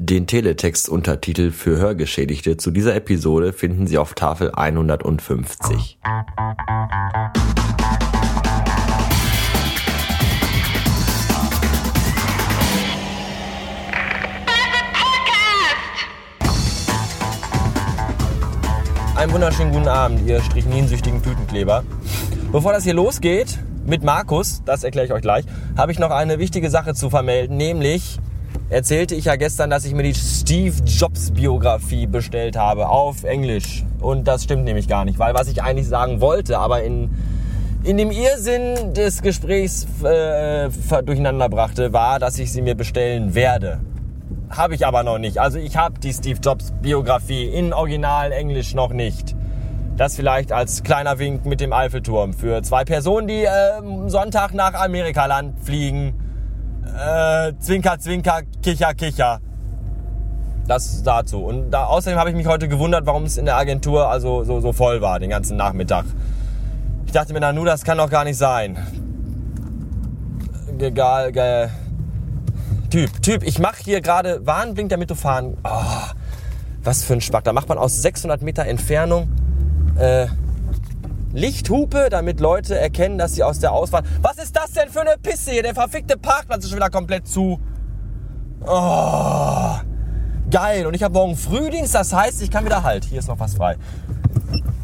Den Teletext-Untertitel für Hörgeschädigte zu dieser Episode finden Sie auf Tafel 150. Einen wunderschönen guten Abend, ihr strichninsüchtigen Tütenkleber. Bevor das hier losgeht mit Markus, das erkläre ich euch gleich, habe ich noch eine wichtige Sache zu vermelden, nämlich erzählte ich ja gestern, dass ich mir die Steve Jobs Biografie bestellt habe auf Englisch. Und das stimmt nämlich gar nicht, weil was ich eigentlich sagen wollte, aber in, in dem Irrsinn des Gesprächs äh, durcheinander brachte, war, dass ich sie mir bestellen werde. Habe ich aber noch nicht. Also ich habe die Steve Jobs Biografie in Original Englisch noch nicht. Das vielleicht als kleiner Wink mit dem Eiffelturm für zwei Personen, die äh, Sonntag nach Amerikaland fliegen. Äh, zwinker, zwinker, kicher, kicher. Das dazu. Und da, außerdem habe ich mich heute gewundert, warum es in der Agentur also so, so voll war, den ganzen Nachmittag. Ich dachte mir, na nu, das kann doch gar nicht sein. Egal, ge Typ, Typ, ich mache hier gerade Warnblink, damit du fahren. Oh, was für ein Spack. Da macht man aus 600 Meter Entfernung äh, Lichthupe, damit Leute erkennen, dass sie aus der Ausfahrt. Was ist das denn für eine Pisse hier? Der verfickte Parkplatz ist schon wieder komplett zu. Oh, geil. Und ich habe morgen Frühdienst, das heißt, ich kann wieder halt. Hier ist noch was frei.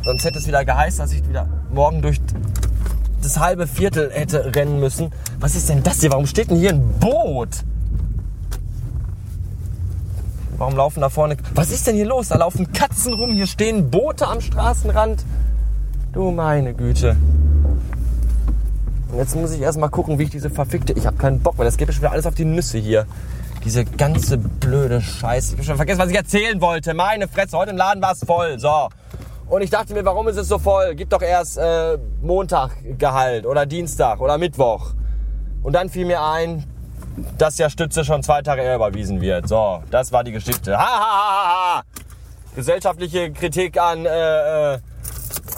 Sonst hätte es wieder geheißen, dass ich wieder morgen durch das halbe Viertel hätte rennen müssen. Was ist denn das hier? Warum steht denn hier ein Boot? Warum laufen da vorne... Was ist denn hier los? Da laufen Katzen rum, hier stehen Boote am Straßenrand. Du meine Güte. Und jetzt muss ich erstmal gucken, wie ich diese verfickte... Ich habe keinen Bock, weil das geht mir schon wieder alles auf die Nüsse hier. Diese ganze blöde Scheiße. Ich habe schon vergessen, was ich erzählen wollte. Meine Fresse, heute im Laden war es voll. So. Und ich dachte mir, warum ist es so voll? Gib doch erst äh, Montag Gehalt oder Dienstag oder Mittwoch. Und dann fiel mir ein, dass ja Stütze schon zwei Tage eher überwiesen wird. So, das war die Geschichte. Ha, ha, ha, ha. Gesellschaftliche Kritik an äh, äh,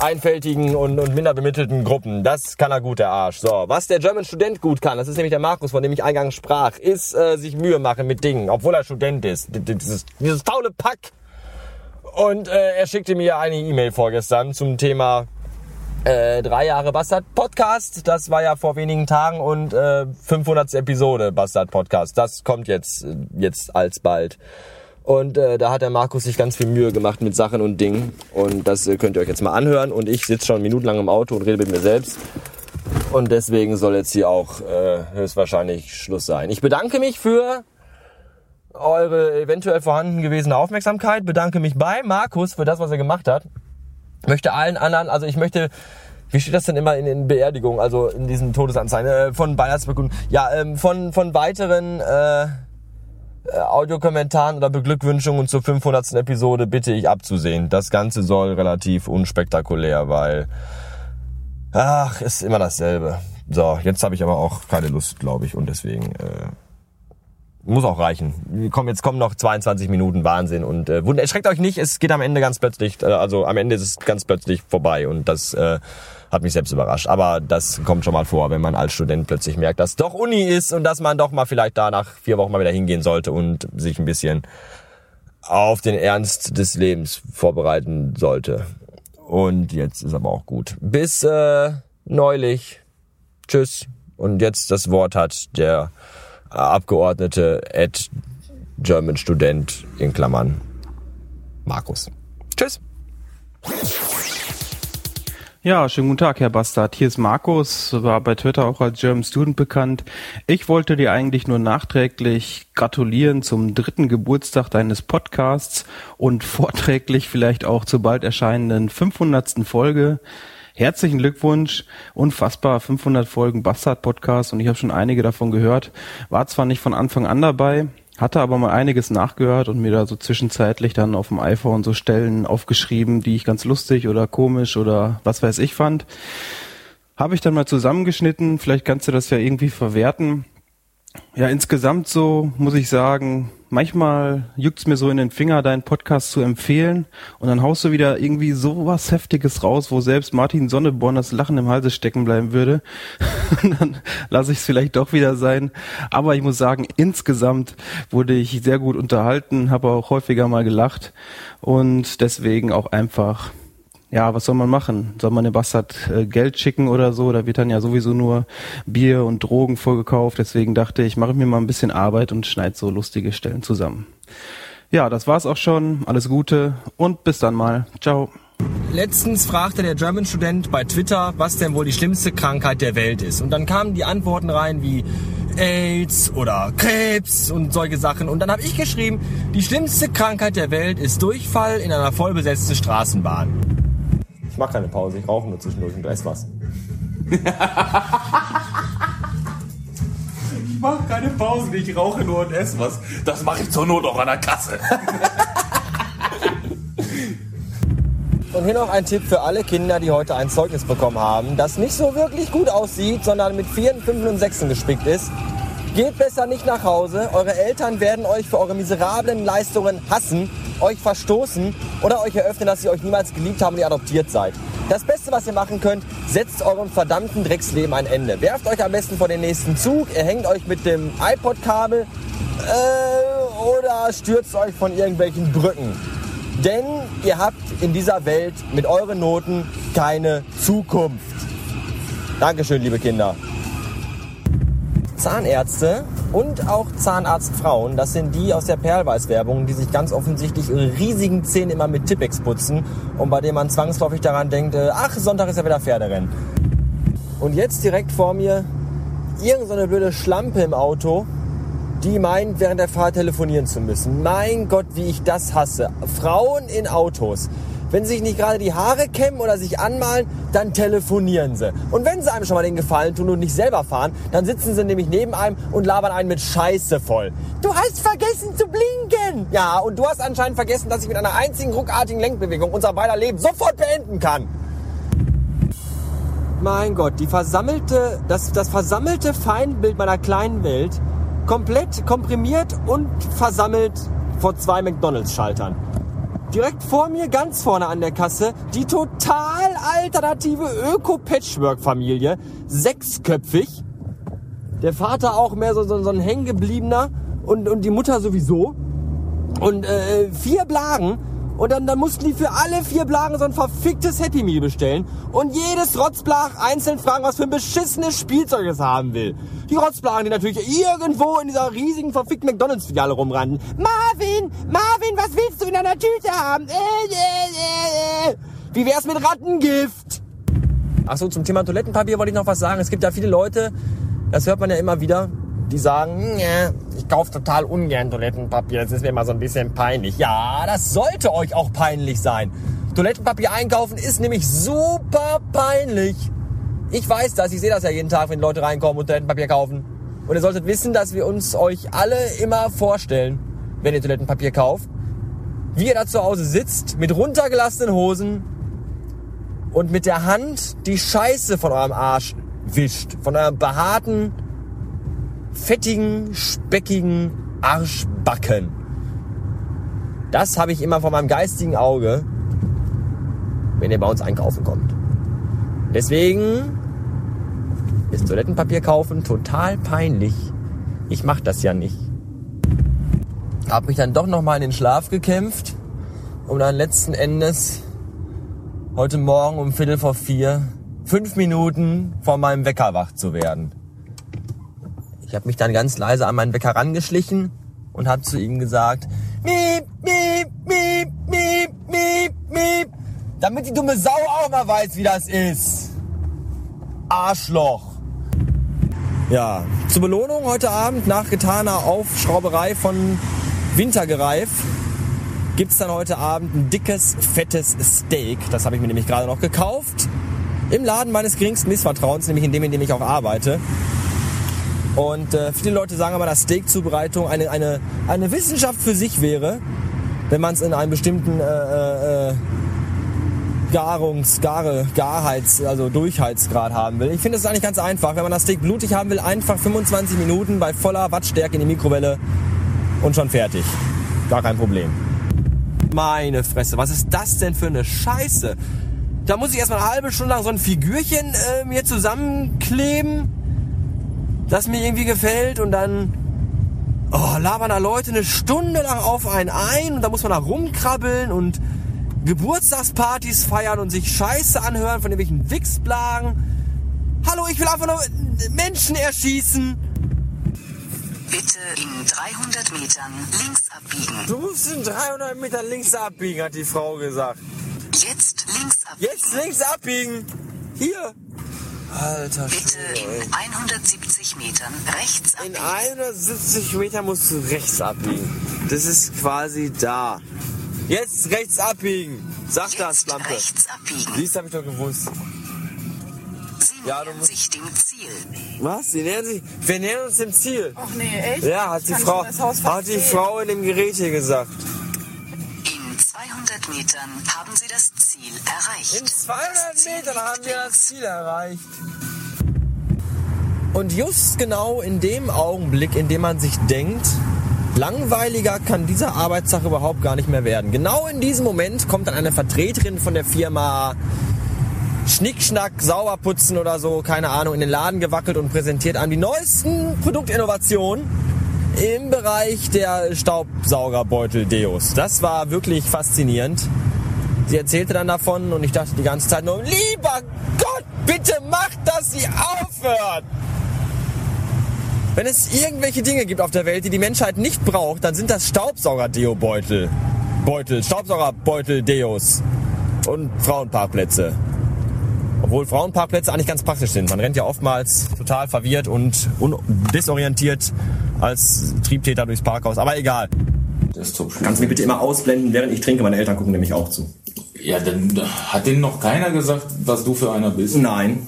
einfältigen und, und minder bemittelten Gruppen. Das kann er gut, der Arsch. So, was der German Student gut kann, das ist nämlich der Markus, von dem ich eingangs sprach, ist äh, sich Mühe machen mit Dingen, obwohl er Student ist. Dieses, dieses faule Pack. Und äh, er schickte mir eine E-Mail vorgestern zum Thema äh, drei Jahre Bastard Podcast. Das war ja vor wenigen Tagen und äh, 500. Episode Bastard Podcast. Das kommt jetzt, jetzt alsbald. Und äh, da hat der Markus sich ganz viel Mühe gemacht mit Sachen und Dingen. Und das äh, könnt ihr euch jetzt mal anhören. Und ich sitze schon minutenlang im Auto und rede mit mir selbst. Und deswegen soll jetzt hier auch äh, höchstwahrscheinlich Schluss sein. Ich bedanke mich für eure eventuell vorhanden gewesene Aufmerksamkeit. Bedanke mich bei Markus für das, was er gemacht hat möchte allen anderen, also ich möchte wie steht das denn immer in den Beerdigungen, also in diesen Todesanzeigen äh, von und ja, ähm, von, von weiteren äh, äh, Audiokommentaren oder Beglückwünschungen zur 500. Episode bitte ich abzusehen. Das Ganze soll relativ unspektakulär, weil ach, ist immer dasselbe. So, jetzt habe ich aber auch keine Lust, glaube ich, und deswegen äh, muss auch reichen. Komm, jetzt kommen noch 22 Minuten Wahnsinn und äh, erschreckt euch nicht, es geht am Ende ganz plötzlich, äh, also am Ende ist es ganz plötzlich vorbei und das äh, hat mich selbst überrascht. Aber das kommt schon mal vor, wenn man als Student plötzlich merkt, dass doch Uni ist und dass man doch mal vielleicht da nach vier Wochen mal wieder hingehen sollte und sich ein bisschen auf den Ernst des Lebens vorbereiten sollte. Und jetzt ist aber auch gut. Bis äh, neulich. Tschüss. Und jetzt das Wort hat der Abgeordnete at German Student in Klammern Markus. Tschüss. Ja, schönen guten Tag, Herr Bastard. Hier ist Markus, war bei Twitter auch als German Student bekannt. Ich wollte dir eigentlich nur nachträglich gratulieren zum dritten Geburtstag deines Podcasts und vorträglich vielleicht auch zur bald erscheinenden 500. Folge. Herzlichen Glückwunsch, unfassbar 500 Folgen Bastard Podcast und ich habe schon einige davon gehört. War zwar nicht von Anfang an dabei, hatte aber mal einiges nachgehört und mir da so zwischenzeitlich dann auf dem iPhone so Stellen aufgeschrieben, die ich ganz lustig oder komisch oder was weiß ich fand. Habe ich dann mal zusammengeschnitten, vielleicht kannst du das ja irgendwie verwerten. Ja, insgesamt so muss ich sagen, manchmal juckt's mir so in den Finger, deinen Podcast zu empfehlen und dann haust du wieder irgendwie sowas Heftiges raus, wo selbst Martin Sonneborn das Lachen im Halse stecken bleiben würde. dann lasse ich es vielleicht doch wieder sein. Aber ich muss sagen, insgesamt wurde ich sehr gut unterhalten, habe auch häufiger mal gelacht und deswegen auch einfach ja, was soll man machen? Soll man dem Bastard äh, Geld schicken oder so? Da wird dann ja sowieso nur Bier und Drogen vorgekauft. Deswegen dachte ich, mache mir mal ein bisschen Arbeit und schneide so lustige Stellen zusammen. Ja, das war's auch schon. Alles Gute und bis dann mal. Ciao. Letztens fragte der German-Student bei Twitter, was denn wohl die schlimmste Krankheit der Welt ist. Und dann kamen die Antworten rein wie AIDS oder Krebs und solche Sachen. Und dann habe ich geschrieben, die schlimmste Krankheit der Welt ist Durchfall in einer vollbesetzten Straßenbahn. Ich mache keine Pause, ich rauche nur zwischendurch und esse was. ich mache keine Pause, ich rauche nur und esse was. Das mache ich zur Not auch an der Kasse. Und hier noch ein Tipp für alle Kinder, die heute ein Zeugnis bekommen haben, das nicht so wirklich gut aussieht, sondern mit Vieren, Fünfen und Sechsen gespickt ist. Geht besser nicht nach Hause. Eure Eltern werden euch für eure miserablen Leistungen hassen euch verstoßen oder euch eröffnen, dass sie euch niemals geliebt haben und ihr adoptiert seid. Das Beste, was ihr machen könnt, setzt eurem verdammten Drecksleben ein Ende. Werft euch am besten vor den nächsten Zug, ihr hängt euch mit dem iPod-Kabel äh, oder stürzt euch von irgendwelchen Brücken. Denn ihr habt in dieser Welt mit euren Noten keine Zukunft. Dankeschön, liebe Kinder. Zahnärzte und auch Zahnarztfrauen, das sind die aus der Perlweiß-Werbung, die sich ganz offensichtlich ihre riesigen Zähne immer mit Tippex putzen und bei denen man zwangsläufig daran denkt, äh, ach, Sonntag ist ja wieder Pferderennen. Und jetzt direkt vor mir irgendeine so blöde Schlampe im Auto, die meint, während der Fahrt telefonieren zu müssen. Mein Gott, wie ich das hasse. Frauen in Autos. Wenn sie sich nicht gerade die Haare kämmen oder sich anmalen, dann telefonieren sie. Und wenn sie einem schon mal den Gefallen tun und nicht selber fahren, dann sitzen sie nämlich neben einem und labern einen mit Scheiße voll. Du hast vergessen zu blinken! Ja, und du hast anscheinend vergessen, dass ich mit einer einzigen ruckartigen Lenkbewegung unser beider Leben sofort beenden kann. Mein Gott, die versammelte, das, das versammelte Feindbild meiner kleinen Welt komplett komprimiert und versammelt vor zwei McDonalds-Schaltern direkt vor mir, ganz vorne an der Kasse, die total alternative Öko-Patchwork-Familie. Sechsköpfig. Der Vater auch mehr so, so, so ein hängengebliebener und, und die Mutter sowieso. Und äh, vier Blagen. Und dann, dann mussten die für alle vier Blagen so ein verficktes Happy Meal bestellen. Und jedes Rotzblach einzeln fragen, was für ein beschissenes Spielzeug es haben will. Die Rotzblagen, die natürlich irgendwo in dieser riesigen verfickten McDonalds-Filiale rumrannten. Marvin, Marvin, was willst du in deiner Tüte haben? Äh, äh, äh. Wie wär's mit Rattengift? Achso, zum Thema Toilettenpapier wollte ich noch was sagen. Es gibt ja viele Leute, das hört man ja immer wieder, die sagen, ich kaufe total ungern Toilettenpapier, das ist mir immer so ein bisschen peinlich. Ja, das sollte euch auch peinlich sein. Toilettenpapier einkaufen ist nämlich super peinlich. Ich weiß das, ich sehe das ja jeden Tag, wenn Leute reinkommen und Toilettenpapier kaufen. Und ihr solltet wissen, dass wir uns euch alle immer vorstellen, wenn ihr Toilettenpapier kauft, wie ihr da zu Hause sitzt, mit runtergelassenen Hosen und mit der Hand die Scheiße von eurem Arsch wischt. Von eurem behaarten, fettigen, speckigen Arschbacken. Das habe ich immer vor meinem geistigen Auge, wenn ihr bei uns einkaufen kommt. Deswegen ist Toilettenpapier kaufen total peinlich. Ich mache das ja nicht. Hab mich dann doch noch mal in den Schlaf gekämpft, um dann letzten Endes heute Morgen um Viertel vor vier fünf Minuten vor meinem Wecker wach zu werden. Ich habe mich dann ganz leise an meinen Wecker rangeschlichen und habe zu ihm gesagt, miep, miep, miep, miep, miep, miep, damit die dumme Sau auch mal weiß, wie das ist. Arschloch. Ja, zur Belohnung heute Abend nach getaner Aufschrauberei von Wintergereif gibt's dann heute Abend ein dickes, fettes Steak. Das habe ich mir nämlich gerade noch gekauft. Im Laden meines geringsten Missvertrauens, nämlich in dem, in dem ich auch arbeite. Und äh, viele Leute sagen aber, dass Steakzubereitung eine, eine, eine Wissenschaft für sich wäre, wenn man es in einem bestimmten äh, äh, Garungs-, Gare, Garheits-, also Durchheitsgrad haben will. Ich finde es eigentlich ganz einfach. Wenn man das Steak blutig haben will, einfach 25 Minuten bei voller Wattstärke in die Mikrowelle und schon fertig. Gar kein Problem. Meine Fresse, was ist das denn für eine Scheiße? Da muss ich erstmal eine halbe Stunde lang so ein Figürchen äh, mir zusammenkleben, das mir irgendwie gefällt und dann oh, labern da Leute eine Stunde lang auf einen ein und da muss man da rumkrabbeln und Geburtstagspartys feiern und sich Scheiße anhören von irgendwelchen Wichsblagen. Hallo, ich will einfach nur Menschen erschießen. Bitte in 300 Metern links abbiegen. Du musst in 300 Meter links abbiegen, hat die Frau gesagt. Jetzt links abbiegen. Jetzt links abbiegen. Hier. Alter Bitte Schwede, in 170 Metern rechts ey. In abbiegen. 170 Meter musst du rechts abbiegen. Das ist quasi da. Jetzt rechts abbiegen. Sag das, Jetzt Lampe. rechts abbiegen. Dies habe ich doch gewusst. Sie Ja, du nähern musst- sich dem Ziel. Was? Sie nähern sich. Wir nähern uns dem Ziel. Ach nee, echt? Ja, hat die Frau, hat die Frau in dem Gerät hier gesagt. In 200 Metern haben Sie das Ziel erreicht. In 200 Metern haben wir das Ziel erreicht. Und just genau in dem Augenblick, in dem man sich denkt, langweiliger kann dieser Arbeitstag überhaupt gar nicht mehr werden. Genau in diesem Moment kommt dann eine Vertreterin von der Firma Schnickschnack, Sauberputzen oder so, keine Ahnung, in den Laden gewackelt und präsentiert an die neuesten Produktinnovationen im Bereich der Staubsaugerbeutel-Deos. Das war wirklich faszinierend. Sie erzählte dann davon und ich dachte die ganze Zeit nur, lieber Gott, bitte macht, dass sie aufhört. Wenn es irgendwelche Dinge gibt auf der Welt, die die Menschheit nicht braucht, dann sind das Staubsauger-Deo-Beutel. Beutel, Staubsaugerbeutel-Deos und Frauenparkplätze. Obwohl Frauenparkplätze eigentlich ganz praktisch sind. Man rennt ja oftmals total verwirrt und un- desorientiert als Triebtäter durchs Parkhaus. Aber egal. Desktop Kannst du mich bitte immer ausblenden, während ich trinke? Meine Eltern gucken nämlich auch zu. Ja, dann hat denen noch keiner gesagt, was du für einer bist. Nein.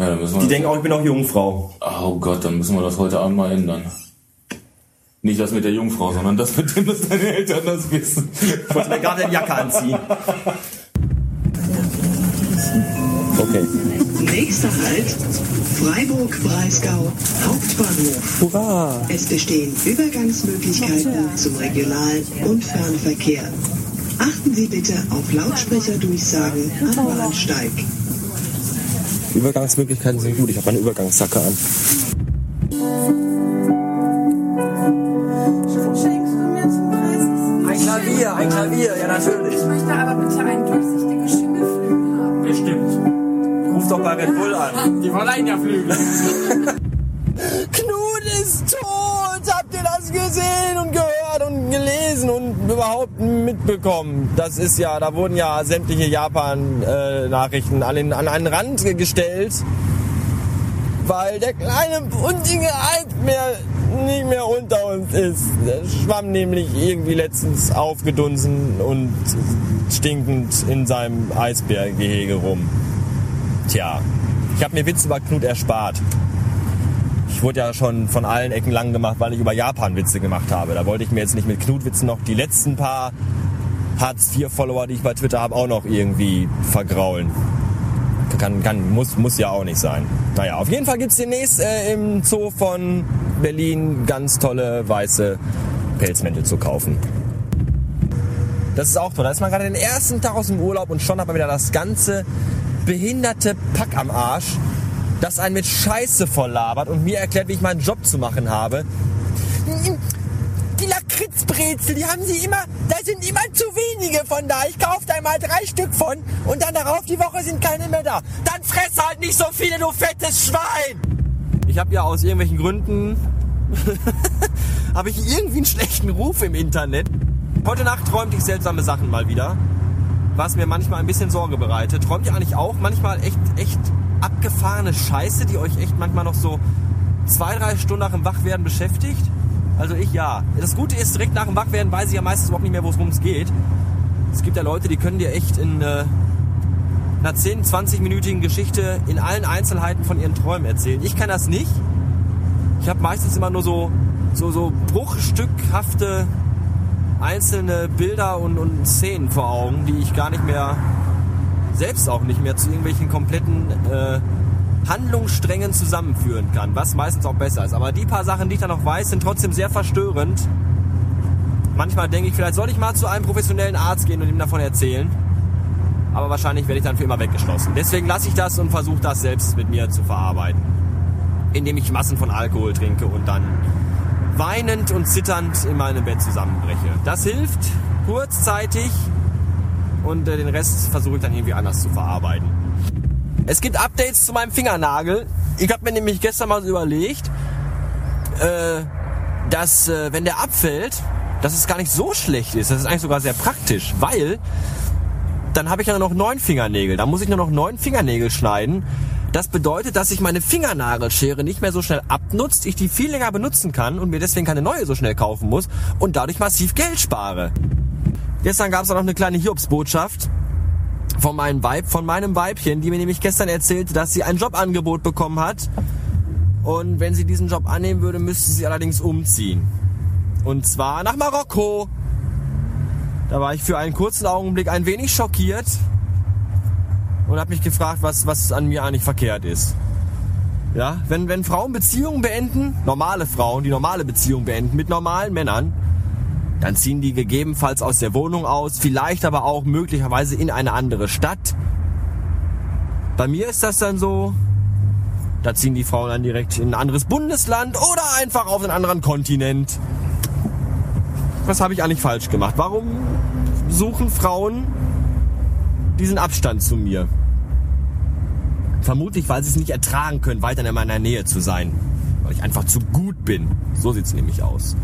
Ja, dann müssen wir Die denken auch, ich bin auch Jungfrau. Oh Gott, dann müssen wir das heute Abend mal ändern. Nicht das mit der Jungfrau, sondern das mit dem, dass deine Eltern das wissen. Ich wollte mir gerade eine Jacke anziehen. Okay. Nächster Halt, Freiburg-Breisgau, Hauptbahnhof. Hurra! Es bestehen Übergangsmöglichkeiten zum Regional- und Fernverkehr. Achten Sie bitte auf Lautsprecherdurchsagen am Bahnsteig. Übergangsmöglichkeiten sind gut. Ich habe meine Übergangsjacke an. An. Die verleihen ja Flügel. Knut ist tot! Habt ihr das gesehen und gehört und gelesen und überhaupt mitbekommen? Das ist ja, da wurden ja sämtliche Japan-Nachrichten an, an einen Rand gestellt, weil der kleine buntige Eisbär nicht mehr unter uns ist. Der schwamm nämlich irgendwie letztens aufgedunsen und stinkend in seinem Eisbärgehege rum. Tja, ich habe mir Witz über Knut erspart. Ich wurde ja schon von allen Ecken lang gemacht, weil ich über Japan Witze gemacht habe. Da wollte ich mir jetzt nicht mit Knut-Witzen noch die letzten paar Hartz-IV-Follower, die ich bei Twitter habe, auch noch irgendwie vergraulen. Kann, kann, muss, muss ja auch nicht sein. Naja, auf jeden Fall gibt's demnächst äh, im Zoo von Berlin ganz tolle weiße Pelzmäntel zu kaufen. Das ist auch toll. Da ist man gerade den ersten Tag aus dem Urlaub und schon hat man wieder das ganze behinderte Pack am Arsch, das einen mit Scheiße voll labert und mir erklärt, wie ich meinen Job zu machen habe. Die Lakritzbrezel, die haben sie immer, da sind immer zu wenige von da. Ich kaufe da mal drei Stück von und dann darauf die Woche sind keine mehr da. Dann fress halt nicht so viele, du fettes Schwein! Ich habe ja aus irgendwelchen Gründen habe ich irgendwie einen schlechten Ruf im Internet. Heute Nacht träumte ich seltsame Sachen mal wieder, was mir manchmal ein bisschen Sorge bereitet. Träumt ihr eigentlich auch manchmal echt, echt abgefahrene Scheiße, die euch echt manchmal noch so zwei, drei Stunden nach dem Wachwerden beschäftigt? Also ich ja. Das Gute ist, direkt nach dem Wachwerden weiß ich ja meistens überhaupt nicht mehr, worum es geht. Es gibt ja Leute, die können dir echt in äh, einer 10, 20-minütigen Geschichte in allen Einzelheiten von ihren Träumen erzählen. Ich kann das nicht. Ich habe meistens immer nur so, so, so bruchstückhafte einzelne Bilder und, und Szenen vor Augen, die ich gar nicht mehr, selbst auch nicht mehr zu irgendwelchen kompletten äh, Handlungssträngen zusammenführen kann, was meistens auch besser ist. Aber die paar Sachen, die ich da noch weiß, sind trotzdem sehr verstörend Manchmal denke ich, vielleicht soll ich mal zu einem professionellen Arzt gehen und ihm davon erzählen. Aber wahrscheinlich werde ich dann für immer weggeschlossen. Deswegen lasse ich das und versuche das selbst mit mir zu verarbeiten. Indem ich Massen von Alkohol trinke und dann weinend und zitternd in meinem Bett zusammenbreche. Das hilft kurzzeitig und äh, den Rest versuche ich dann irgendwie anders zu verarbeiten. Es gibt Updates zu meinem Fingernagel. Ich habe mir nämlich gestern mal überlegt, äh, dass äh, wenn der abfällt, dass es gar nicht so schlecht ist. Das ist eigentlich sogar sehr praktisch, weil dann habe ich ja noch neun Fingernägel. Da muss ich nur noch neun Fingernägel schneiden. Das bedeutet, dass sich meine Fingernagelschere nicht mehr so schnell abnutzt, ich die viel länger benutzen kann und mir deswegen keine neue so schnell kaufen muss und dadurch massiv Geld spare. Gestern gab es auch noch eine kleine Hiobsbotschaft von meinem Weib, von meinem Weibchen, die mir nämlich gestern erzählte, dass sie ein Jobangebot bekommen hat. Und wenn sie diesen Job annehmen würde, müsste sie allerdings umziehen. Und zwar nach Marokko. Da war ich für einen kurzen Augenblick ein wenig schockiert und habe mich gefragt, was, was an mir eigentlich verkehrt ist. Ja, wenn, wenn Frauen Beziehungen beenden, normale Frauen, die normale Beziehungen beenden mit normalen Männern, dann ziehen die gegebenenfalls aus der Wohnung aus, vielleicht aber auch möglicherweise in eine andere Stadt. Bei mir ist das dann so, da ziehen die Frauen dann direkt in ein anderes Bundesland oder einfach auf einen anderen Kontinent. Was habe ich eigentlich falsch gemacht? Warum suchen Frauen diesen Abstand zu mir? Vermutlich, weil sie es nicht ertragen können, weiter in meiner Nähe zu sein. Weil ich einfach zu gut bin. So sieht's nämlich aus.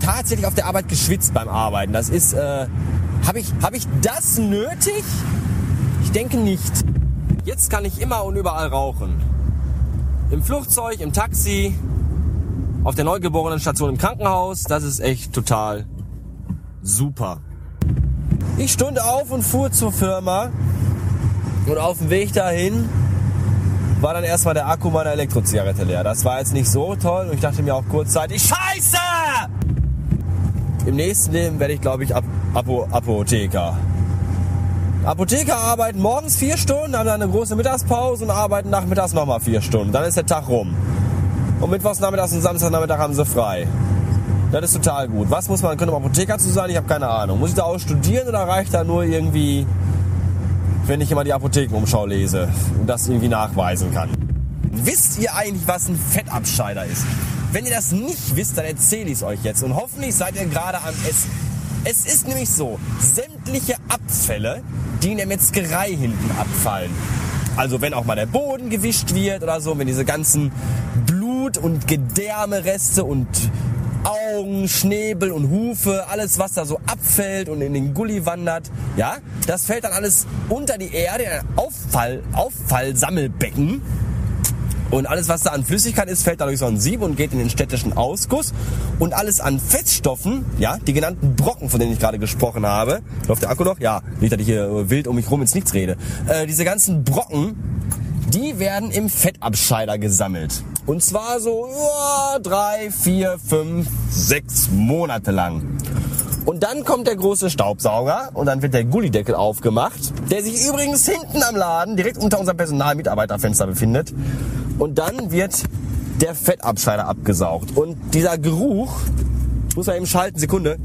Tatsächlich auf der Arbeit geschwitzt beim Arbeiten. Das ist, äh, habe ich, hab ich das nötig? Ich denke nicht. Jetzt kann ich immer und überall rauchen. Im Flugzeug, im Taxi, auf der Neugeborenenstation im Krankenhaus. Das ist echt total super. Ich stund auf und fuhr zur Firma und auf dem Weg dahin war dann erstmal der Akku meiner Elektrozigarette leer. Das war jetzt nicht so toll und ich dachte mir auch kurzzeitig, Scheiße! Im nächsten Leben werde ich, glaube ich, Ap Apo Apotheker. Apotheker arbeiten morgens vier Stunden, haben dann eine große Mittagspause und arbeiten nachmittags nochmal vier Stunden. Dann ist der Tag rum. Und mittwochs nachmittags und Samstagnachmittag haben sie frei. Das ist total gut. Was muss man können, um Apotheker zu sein? Ich habe keine Ahnung. Muss ich da auch studieren oder reicht da nur irgendwie, wenn ich immer die Apothekenumschau lese und das irgendwie nachweisen kann? Wisst ihr eigentlich, was ein Fettabscheider ist? Wenn ihr das nicht wisst, dann erzähle ich es euch jetzt und hoffentlich seid ihr gerade am Essen. Es ist nämlich so, sämtliche Abfälle, die in der Metzgerei hinten abfallen. Also wenn auch mal der Boden gewischt wird oder so, wenn diese ganzen Blut- und Gedärmereste und Augen, Schnäbel und Hufe, alles was da so abfällt und in den Gully wandert, ja, das fällt dann alles unter die Erde, in ein Auffall, Auffallsammelbecken. Und alles, was da an Flüssigkeit ist, fällt dadurch so ein Sieb und geht in den städtischen Ausguss. Und alles an Fettstoffen, ja, die genannten Brocken, von denen ich gerade gesprochen habe. Läuft der Akku noch? Ja, nicht, dass ich hier wild um mich rum ins Nichts rede. Äh, diese ganzen Brocken, die werden im Fettabscheider gesammelt. Und zwar so ja, drei, vier, fünf, sechs Monate lang. Und dann kommt der große Staubsauger und dann wird der Gullideckel aufgemacht, der sich übrigens hinten am Laden, direkt unter unserem Personalmitarbeiterfenster befindet. Und dann wird der Fettabscheider abgesaugt. Und dieser Geruch, ich muss mal eben schalten, Sekunde.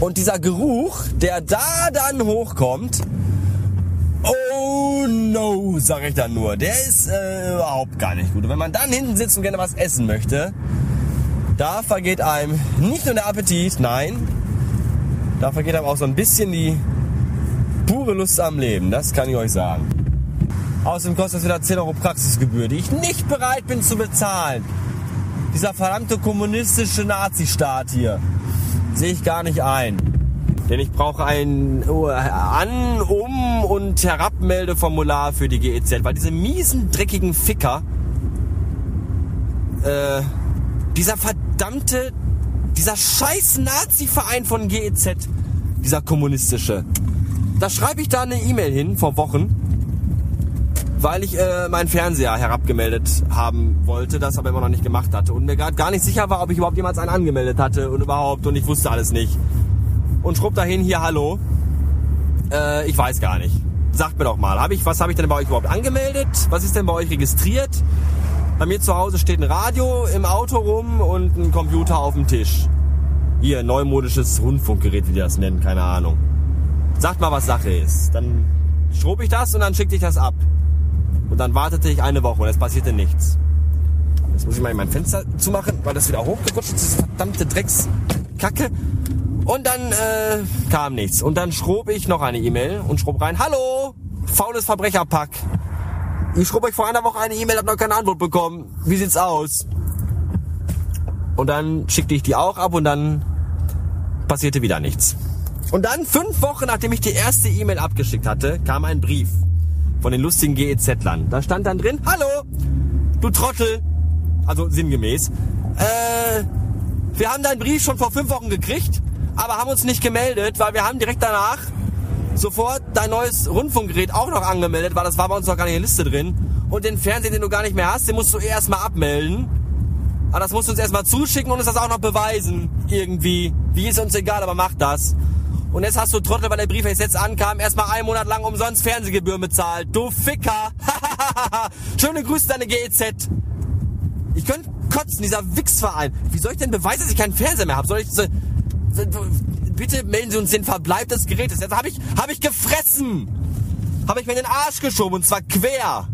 Und dieser Geruch, der da dann hochkommt, oh no, sag ich dann nur, der ist äh, überhaupt gar nicht gut. Und wenn man dann hinten sitzt und gerne was essen möchte, da vergeht einem nicht nur der Appetit, nein, da vergeht einem auch so ein bisschen die pure Lust am Leben, das kann ich euch sagen. Außerdem kostet das wieder 10 Euro Praxisgebühr, die ich nicht bereit bin zu bezahlen. Dieser verdammte kommunistische Nazistaat hier sehe ich gar nicht ein. Denn ich brauche ein An-, Um- und Herabmeldeformular für die GEZ, weil diese miesen, dreckigen Ficker, äh, dieser verdammte, dieser scheiß Nazi-Verein von GEZ, dieser kommunistische, da schreibe ich da eine E-Mail hin vor Wochen, weil ich äh, meinen Fernseher herabgemeldet haben wollte, das aber immer noch nicht gemacht hatte und mir gerade gar nicht sicher war, ob ich überhaupt jemals einen angemeldet hatte und überhaupt und ich wusste alles nicht. Und schrubb dahin hier Hallo. Äh, ich weiß gar nicht. Sagt mir doch mal, hab ich, was habe ich denn bei euch überhaupt angemeldet? Was ist denn bei euch registriert? Bei mir zu Hause steht ein Radio im Auto rum und ein Computer auf dem Tisch. Hier, neumodisches Rundfunkgerät, wie die das nennen, keine Ahnung. Sagt mal, was Sache ist. Dann schrob ich das und dann schickte ich das ab. Und dann wartete ich eine Woche und es passierte nichts. Jetzt muss ich mal mein Fenster zumachen, weil das wieder hochgerutscht ist, verdammte Dreckskacke. Und dann äh, kam nichts. Und dann schrob ich noch eine E-Mail und schrob rein, Hallo, faules Verbrecherpack. Ich schrob euch vor einer Woche eine E-Mail, hab noch keine Antwort bekommen. Wie sieht's aus? Und dann schickte ich die auch ab und dann passierte wieder nichts. Und dann, fünf Wochen nachdem ich die erste E-Mail abgeschickt hatte, kam ein Brief von den lustigen GEZ-Lern. Da stand dann drin, Hallo, du Trottel. Also sinngemäß. Äh, wir haben deinen Brief schon vor fünf Wochen gekriegt, aber haben uns nicht gemeldet, weil wir haben direkt danach sofort dein neues Rundfunkgerät auch noch angemeldet, weil das war bei uns noch gar nicht in der Liste drin. Und den Fernseher, den du gar nicht mehr hast, den musst du erstmal abmelden. Aber das musst du uns erstmal zuschicken und uns das auch noch beweisen. Irgendwie. Wie ist uns egal, aber mach das. Und jetzt hast du Trottel, weil der Brief jetzt ankam, erstmal einen Monat lang umsonst Fernsehgebühren bezahlt. Du Ficker! Schöne Grüße, deine GEZ. Ich könnte kotzen, dieser Wichsverein. Wie soll ich denn beweisen, dass ich keinen Fernseher mehr habe? Soll ich... So, so, bitte melden Sie uns den Verbleib des Gerätes. Jetzt habe ich, hab ich gefressen. Habe ich mir in den Arsch geschoben und zwar quer.